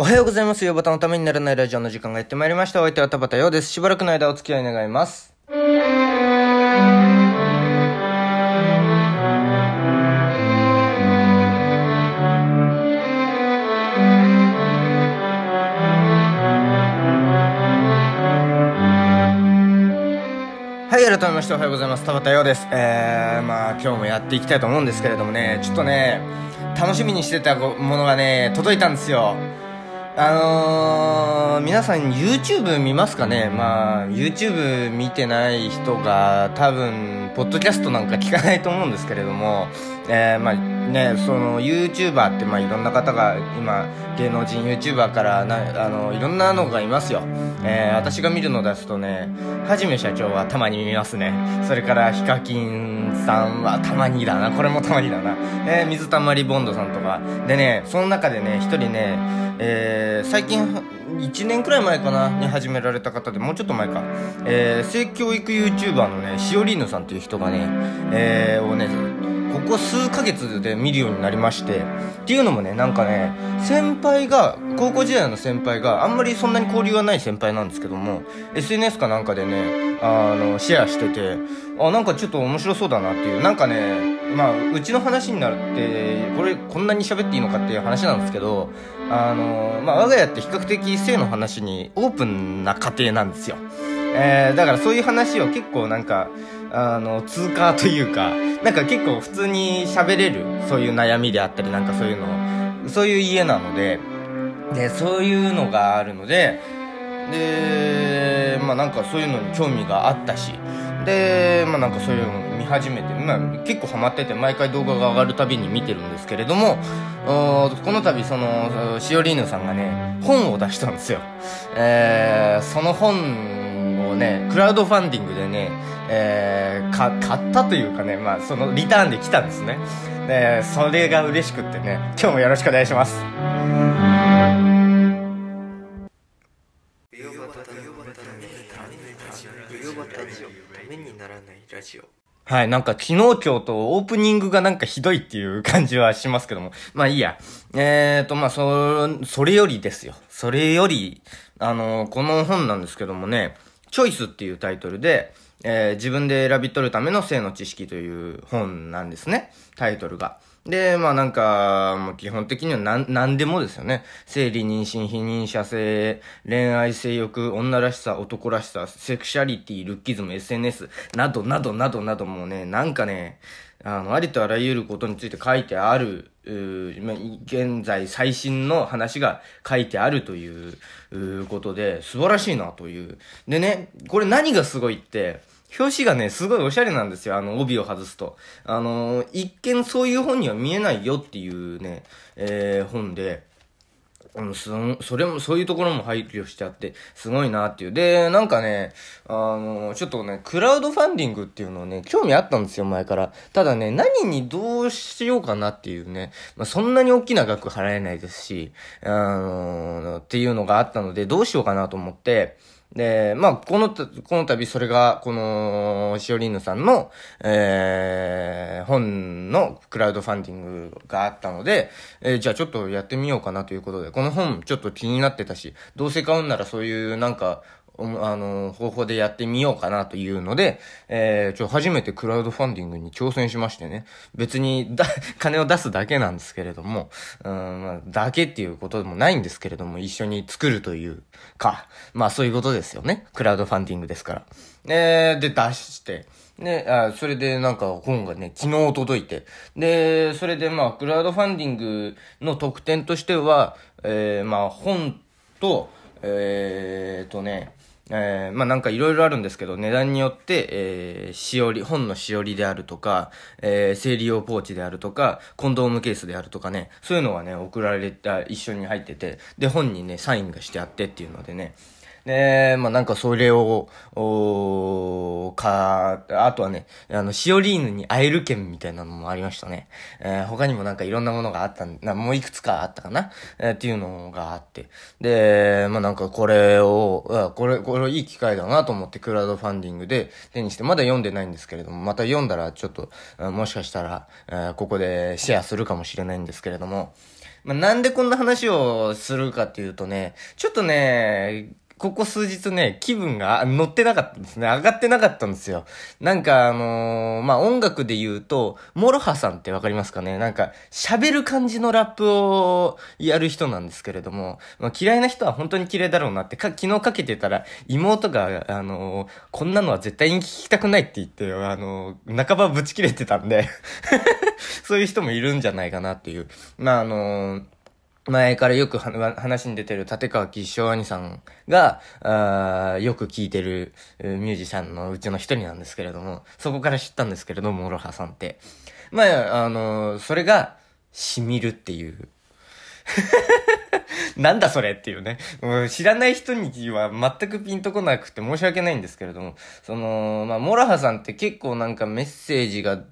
おはようございます。ヨバタのためにならないラジオの時間がやってまいりました。お相手は田畑陽です。しばらくの間お付き合い願います。はい、改めましておはようございます。田畑陽です。えー、まあ今日もやっていきたいと思うんですけれどもね、ちょっとね、楽しみにしてたものがね、届いたんですよ。あのー、皆さん YouTube 見ますかね？まあ、YouTube 見てない人が多分、ポッドキャストなんか聞かないと思うんですけれども、えー、まあね、その YouTuber ってまあいろんな方が今、芸能人 YouTuber からな、あの、いろんなのがいますよ。えー、私が見るのですとね、はじめ社長はたまに見ますね。それから、ヒカキンさんはたまにだな。これもたまにだな。えー、水溜りボンドさんとか。でね、その中でね、一人ね、えー、最近、1年くらい前かなに始められた方でもうちょっと前か、えー、性教育 YouTuber のねしおりーぬさんっていう人がね、えー、をねここ数ヶ月で見るようになりましてっていうのもねなんかね先輩が高校時代の先輩があんまりそんなに交流がない先輩なんですけども SNS かなんかでねあのシェアしててあなんかちょっと面白そうだなっていうなんかねまあうちの話になるってこれこんなに喋っていいのかっていう話なんですけどあのまあ我が家って比較的性の話にオープンな家庭なんですよ。えー、だからそういう話を結構なんかあの通過というかなんか結構普通に喋れるそういう悩みであったりなんかそういうのそういう家なのででそういうのがあるのででまあなんかそういうのに興味があったしでまあなんかそういうの見始めて、まあ、結構ハマってて毎回動画が上がるたびに見てるんですけれどもこの度そのしおりーぬさんがね本を出したんですよ。えー、その本をねクラウドファンディングでねえー、か買ったというかね、まあ、そのリターンで来たんですねでそれが嬉しくってね今日もよろしくお願いしますはい、なんか昨日今日とオープニングがなんかひどいっていう感じはしますけども。まあいいや。えーと、まあそ、それよりですよ。それより、あの、この本なんですけどもね、チョイスっていうタイトルで、えー、自分で選び取るための性の知識という本なんですね。タイトルが。で、まあなんか、もう基本的には何、何でもですよね。生理、妊娠、否認者性、恋愛、性欲、女らしさ、男らしさ、セクシャリティ、ルッキズム、SNS、などなどなどなどもうね、なんかね、あの、ありとあらゆることについて書いてある、現在最新の話が書いてあるということで、素晴らしいなという。でね、これ何がすごいって、表紙がね、すごいおしゃれなんですよ。あの、帯を外すと。あの、一見そういう本には見えないよっていうね、えー、本で、うん、そ、それも、そういうところも配慮してあって、すごいなっていう。で、なんかね、あの、ちょっとね、クラウドファンディングっていうのをね、興味あったんですよ、前から。ただね、何にどうしようかなっていうね、まあ、そんなに大きな額払えないですし、あの、っていうのがあったので、どうしようかなと思って、で、まあ、この、この度それが、この、しおりんぬさんの、えー、本のクラウドファンディングがあったので、えー、じゃあちょっとやってみようかなということで、この本ちょっと気になってたし、どうせ買うんならそういうなんか、あの、方法でやってみようかなというので、えー、ちょ、初めてクラウドファンディングに挑戦しましてね。別に、だ、金を出すだけなんですけれども、うん、まあ、だけっていうことでもないんですけれども、一緒に作るというか、まあそういうことですよね。クラウドファンディングですから。えー、で、出して、で、あ、それでなんか本がね、昨日届いて。で、それでまあ、クラウドファンディングの特典としては、えー、まあ、本と、えーとね、えー、まあなんかいろいろあるんですけど、値段によって、えー、しおり、本のしおりであるとか、えー、生理用ポーチであるとか、コンドームケースであるとかね、そういうのはね、送られた、一緒に入ってて、で、本にね、サインがしてあってっていうのでね、で、まあなんかそれを、おか、あとはね、あの、シオリーヌに会える券みたいなのもありましたね。えー、他にもなんかいろんなものがあったんな、もういくつかあったかな、えー、っていうのがあって。で、まあなんかこれを、これ、これいい機会だなと思ってクラウドファンディングで手にして、まだ読んでないんですけれども、また読んだらちょっと、もしかしたら、えー、ここでシェアするかもしれないんですけれども、まあ、なんでこんな話をするかっていうとね、ちょっとね、ここ数日ね、気分が乗ってなかったんですね。上がってなかったんですよ。なんかあのー、まあ、音楽で言うと、モロハさんってわかりますかねなんか、喋る感じのラップをやる人なんですけれども、まあ、嫌いな人は本当に嫌いだろうなってか、昨日かけてたら、妹が、あのー、こんなのは絶対に聞きたくないって言って、あのー、半ばぶち切れてたんで そういう人もいるんじゃないかなっていう。まあ、あのー前からよく話に出てる立川吉笑兄さんが、あよく聴いてるミュージシャンのうちの一人なんですけれども、そこから知ったんですけれども、モロハさんって。まあ、あの、それが、染みるっていう。なんだそれっていうね。う知らない人には全くピンとこなくて申し訳ないんですけれども、その、まあ、モロハさんって結構なんかメッセージが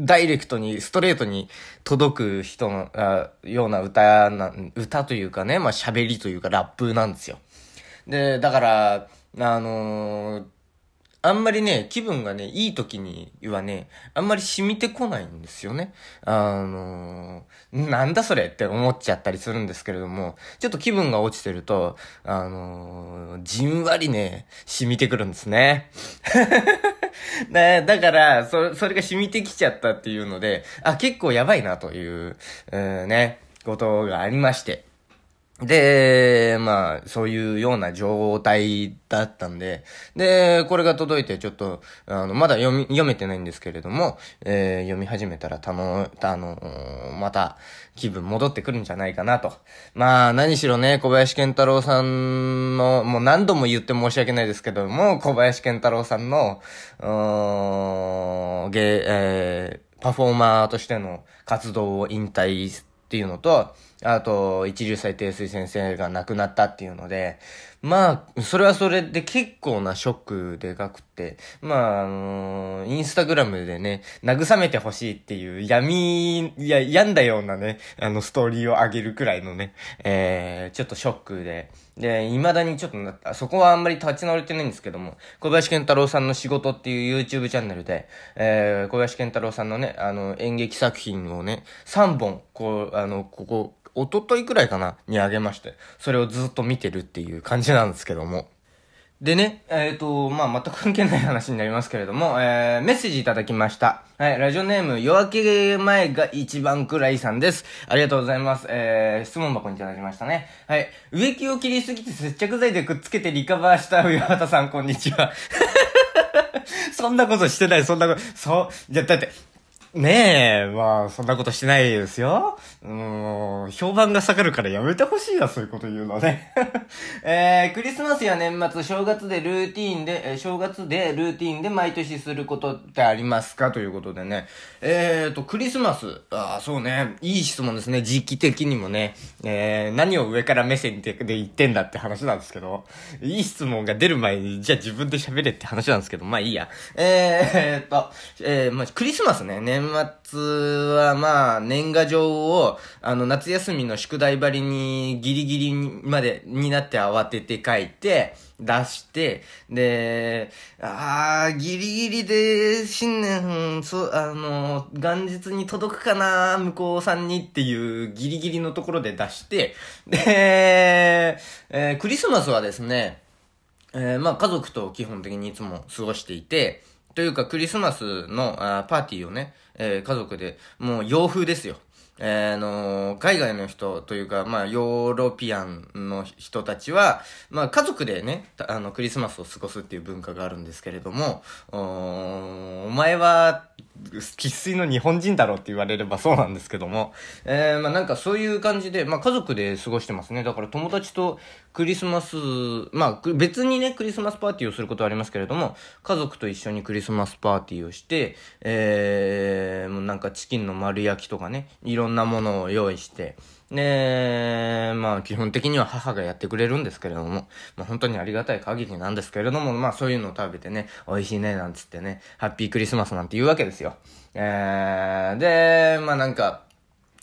ダイレクトに、ストレートに届く人の、あような歌な、歌というかね、まあ喋りというかラップなんですよ。で、だから、あのー、あんまりね、気分がね、いい時にはね、あんまり染みてこないんですよね。あのー、なんだそれって思っちゃったりするんですけれども、ちょっと気分が落ちてると、あのー、じんわりね、染みてくるんですね。だだから、そ、それが染みてきちゃったっていうので、あ、結構やばいなという、うね、ことがありまして。で、まあ、そういうような状態だったんで、で、これが届いてちょっと、あの、まだ読み、読めてないんですけれども、えー、読み始めたらたの、あの、また気分戻ってくるんじゃないかなと。まあ、何しろね、小林健太郎さんの、もう何度も言って申し訳ないですけども、小林健太郎さんの、うーん、ゲえー、パフォーマーとしての活動を引退っていうのと、あと、一流最低水先生が亡くなったっていうので、まあ、それはそれで結構なショックでかくて、まあ、あのー、インスタグラムでね、慰めてほしいっていう闇、いや、病んだようなね、あの、ストーリーを上げるくらいのね、えー、ちょっとショックで、で、未だにちょっとな、そこはあんまり立ち直れてないんですけども、小林健太郎さんの仕事っていう YouTube チャンネルで、えー、小林健太郎さんのね、あの、演劇作品をね、3本、こう、あの、ここ、おとといくらいかなにあげまして、それをずっと見てるっていう感じじなんですけども。でね、えっ、ー、と、まあ、全く関係ない話になりますけれども、えー、メッセージいただきました。はい、ラジオネーム、夜明け前が一番くらいさんです。ありがとうございます。えー、質問箱にいただきましたね。はい、植木を切りすぎて接着剤でくっつけてリカバーした上畑さん、こんにちは。そんなことしてない、そんなこと、そう、じゃ、だって、ねえ、まあ、そんなことしてないですよ。うん、評判が下がるからやめてほしいな、そういうこと言うのね。えー、クリスマスや年末、正月でルーティーンで、えー、正月でルーティーンで毎年することってありますか？ということでね。えーと、クリスマス。ああ、そうね。いい質問ですね。時期的にもね。えー、何を上から目線で言ってんだって話なんですけど。いい質問が出る前に、じゃあ自分で喋れって話なんですけど、まあいいや。えーと、えー、まあ、クリスマスね。年末はまあ、年賀状を、あの、夏休みの宿題張りにギリギリまでになって慌てて書いて、出して、で、あー、ギリギリで新年、そう、あの、元日に届くかな、向こうさんにっていうギリギリのところで出して、で、えー、クリスマスはですね、えー、まあ家族と基本的にいつも過ごしていて、というかクリスマスのあパーティーをね、えー、家族で、もう洋風ですよ。えー、あのー、海外の人というか、まあ、ヨーロピアンの人たちは、まあ、家族でね、あの、クリスマスを過ごすっていう文化があるんですけれども、おお前は、生粋の日本人だろうって言われればそうなんですけども、えー、まあなんかそういう感じで、まあ家族で過ごしてますね。だから友達とクリスマス、まあ別にね、クリスマスパーティーをすることはありますけれども、家族と一緒にクリスマスパーティーをして、えー、もうなんかチキンの丸焼きとかね、いろんなものを用意して、で、まあ基本的には母がやってくれるんですけれども、まあ本当にありがたい限りなんですけれども、まあそういうのを食べてね、美味しいね、なんつってね、ハッピークリスマスなんて言うわけですよ。えー、で、まあなんか、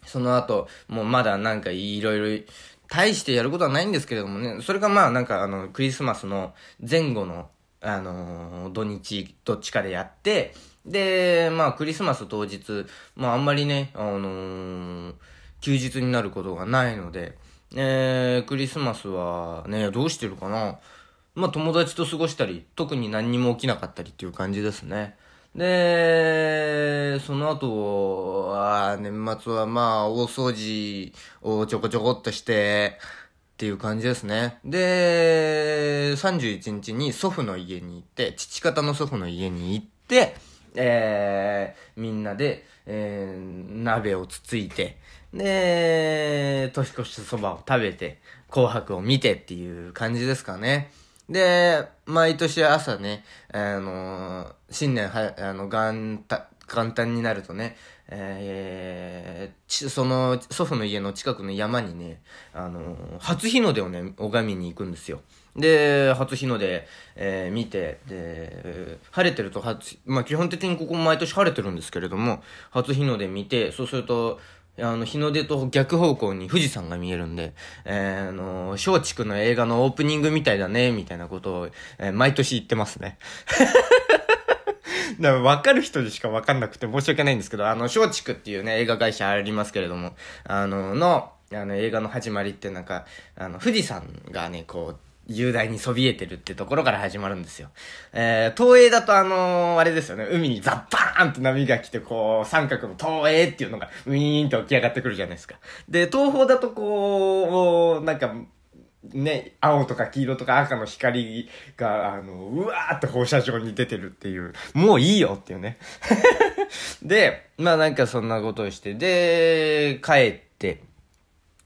その後、もうまだなんかいろいろ、大してやることはないんですけれどもね、それがまあなんかあの、クリスマスの前後の、あのー、土日、どっちかでやって、で、まあクリスマス当日、まああんまりね、あのー休日になることがないので、えー、クリスマスはね、どうしてるかなまあ友達と過ごしたり、特に何にも起きなかったりっていう感じですね。で、その後は、年末はまあ大掃除をちょこちょこっとして、っていう感じですね。で、31日に祖父の家に行って、父方の祖父の家に行って、えー、みんなで、えー、鍋をつついて、で、年越しそばを食べて、紅白を見てっていう感じですかね。で、毎年朝ね、あのー、新年は、あの、元旦、元旦になるとね、えー、その祖父の家の近くの山にね、あのー、初日の出をね、拝みに行くんですよ。で、初日の出、えー、見て、で、晴れてると初、まあ基本的にここ毎年晴れてるんですけれども、初日の出見て、そうすると、あの、日の出と逆方向に富士山が見えるんで、えー、あの、松竹の映画のオープニングみたいだね、みたいなことを、えー、毎年言ってますね。だから分かる人にしか分かんなくて申し訳ないんですけど、あの、松竹っていうね、映画会社ありますけれども、あの、の、あの、映画の始まりってなんか、あの、富士山がね、こう、雄大にそびえてるってところから始まるんですよ。えー、東映だとあのー、あれですよね、海にザッバーンって波が来て、こう、三角の東映っていうのが、ウィーンと起き上がってくるじゃないですか。で、東方だとこう、なんか、ね、青とか黄色とか赤の光が、あの、うわーって放射状に出てるっていう、もういいよっていうね。で、まあなんかそんなことをして、で、帰って、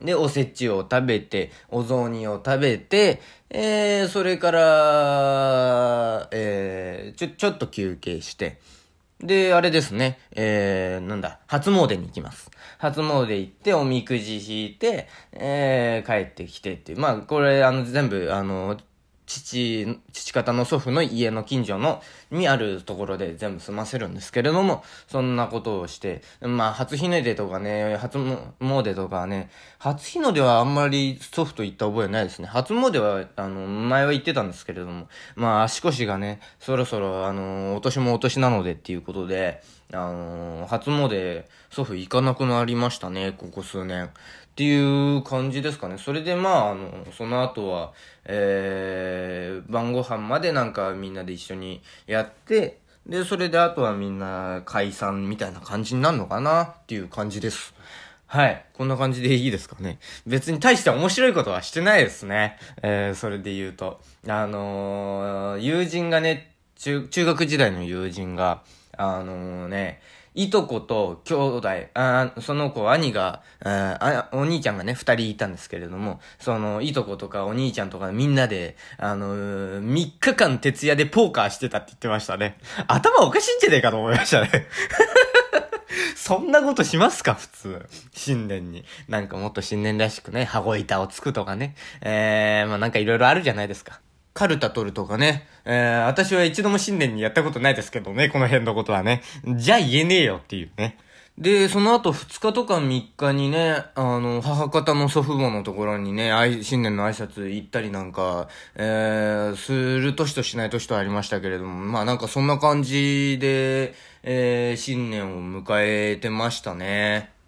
で、おせちを食べて、お雑煮を食べて、えー、それから、えー、ちょ、ちょっと休憩して、で、あれですね、えー、なんだ、初詣に行きます。初詣行って、おみくじ引いて、えー、帰ってきてっていう。まあ、これ、あの、全部、あの、父、父方の祖父の家の近所の、にあるところで全部済ませるんですけれども、そんなことをして、まあ、初日の出とかね、初詣とかね、初日の出はあんまり祖父と行った覚えないですね。初詣は、あの、前は行ってたんですけれども、まあ、足腰がね、そろそろ、あの、お年もお年なのでっていうことで、あの初詣、祖父行かなくなりましたね、ここ数年。っていう感じですかね。それでまあ、あの、その後は、えー、晩ご飯までなんかみんなで一緒にやって、で、それであとはみんな解散みたいな感じになるのかなっていう感じです。はい。こんな感じでいいですかね。別に大して面白いことはしてないですね。えー、それで言うと。あのー、友人がね、中、中学時代の友人が、あのー、ね、いとこと兄弟、あその子、兄が、あお兄ちゃんがね、二人いたんですけれども、その、いとことかお兄ちゃんとかみんなで、あのー、3日間徹夜でポーカーしてたって言ってましたね。頭おかしいんじゃねえかと思いましたね。そんなことしますか普通。新年に。なんかもっと新年らしくね、羽子板をつくとかね。えー、まあなんかいろいろあるじゃないですか。カルタ取るとかね。えー、私は一度も新年にやったことないですけどね、この辺のことはね。じゃあ言えねえよっていうね。で、その後2日とか3日にね、あの、母方の祖父母のところにね、新年の挨拶行ったりなんか、えー、する年としない年とありましたけれども、まあなんかそんな感じで、えー、新年を迎えてましたね。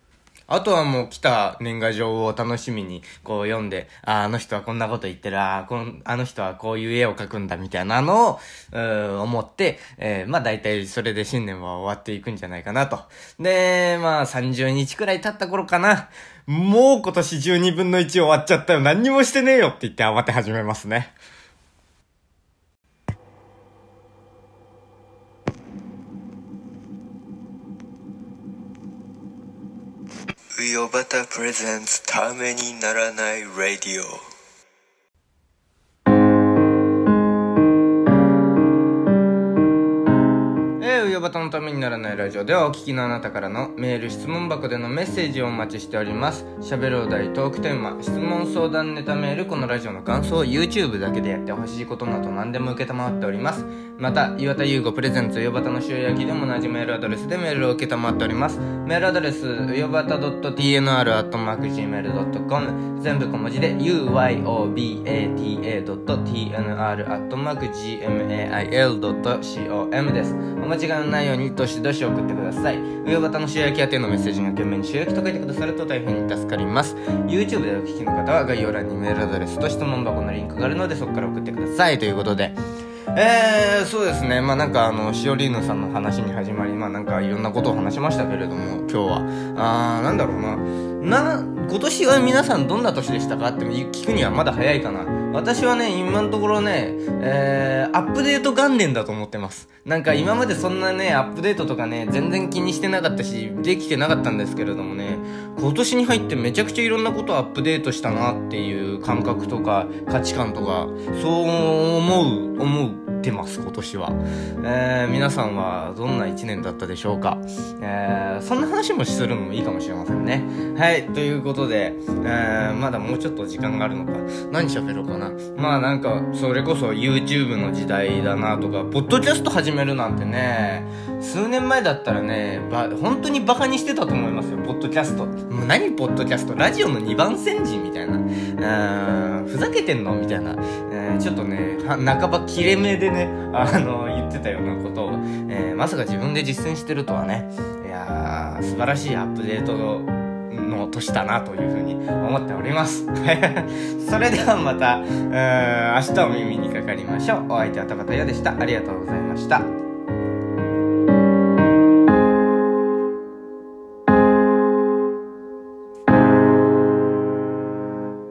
あとはもう来た年賀状を楽しみにこう読んで、ああの人はこんなこと言ってる、あこのあの人はこういう絵を描くんだみたいなのを、う思って、えー、まあ大体それで新年は終わっていくんじゃないかなと。で、まあ30日くらい経った頃かな。もう今年12分の1終わっちゃったよ。何にもしてねえよって言って慌て始めますね。ウヨバタプレゼンツためにならないラディオバタのためにならないラジオではお聞きのあなたからのメール、質問箱でのメッセージをお待ちしております。喋るお題、トークテーマ、質問相談ネタメール、このラジオの感想を YouTube だけでやってほしいことなど何でも受けたまっております。また、岩田優吾プレゼンツ、うよばたの塩焼きでも同じメールアドレスでメールを受けたまっております。メールアドレス、うよばた .tnr.gmail.com 全部小文字で、uyobata.tnr.gmail.com です。お間違いらないようにどしどし送ってください上端の塩焼き宛てのメッセージが懸命に塩焼きと書いてくださると大変に助かります YouTube でお聞きの方は概要欄にメールアドレスと質問箱のリンクがあるのでそこから送ってくださいということでえー、そうですね。まあなんかあの、シオリーヌさんの話に始まり、まあなんかいろんなことを話しましたけれども、今日は。あー、なんだろうな。な、今年は皆さんどんな年でしたかって聞くにはまだ早いかな。私はね、今のところね、えー、アップデート元年だと思ってます。なんか今までそんなね、アップデートとかね、全然気にしてなかったし、できてなかったんですけれどもね、今年に入ってめちゃくちゃいろんなことをアップデートしたなっていう感覚とか価値観とか、そう思う、思う。ってます今年は、えー、皆さんはどんな1年だったでしょうか、えー、そんな話もするのもいいかもしれませんね。はいということで、えー、まだもうちょっと時間があるのか。何喋ろうかな。まあなんかそれこそ YouTube の時代だなとかポッドキャスト始めるなんてね数年前だったらねば本当にバカにしてたと思いますよポッドキャスト。もう何ポッドキャスト？ラジオの2番煎じみたいな。ふざけてんの？みたいな、えー、ちょっとね半ば切れ目でね、あの、言ってたようなことを、えー、まさか自分で実践してるとはね、いやー、素晴らしいアップデートの年だなというふうに思っております。それではまた、明日お耳にかかりましょう。お相手は田畑屋でした。ありがとうございました。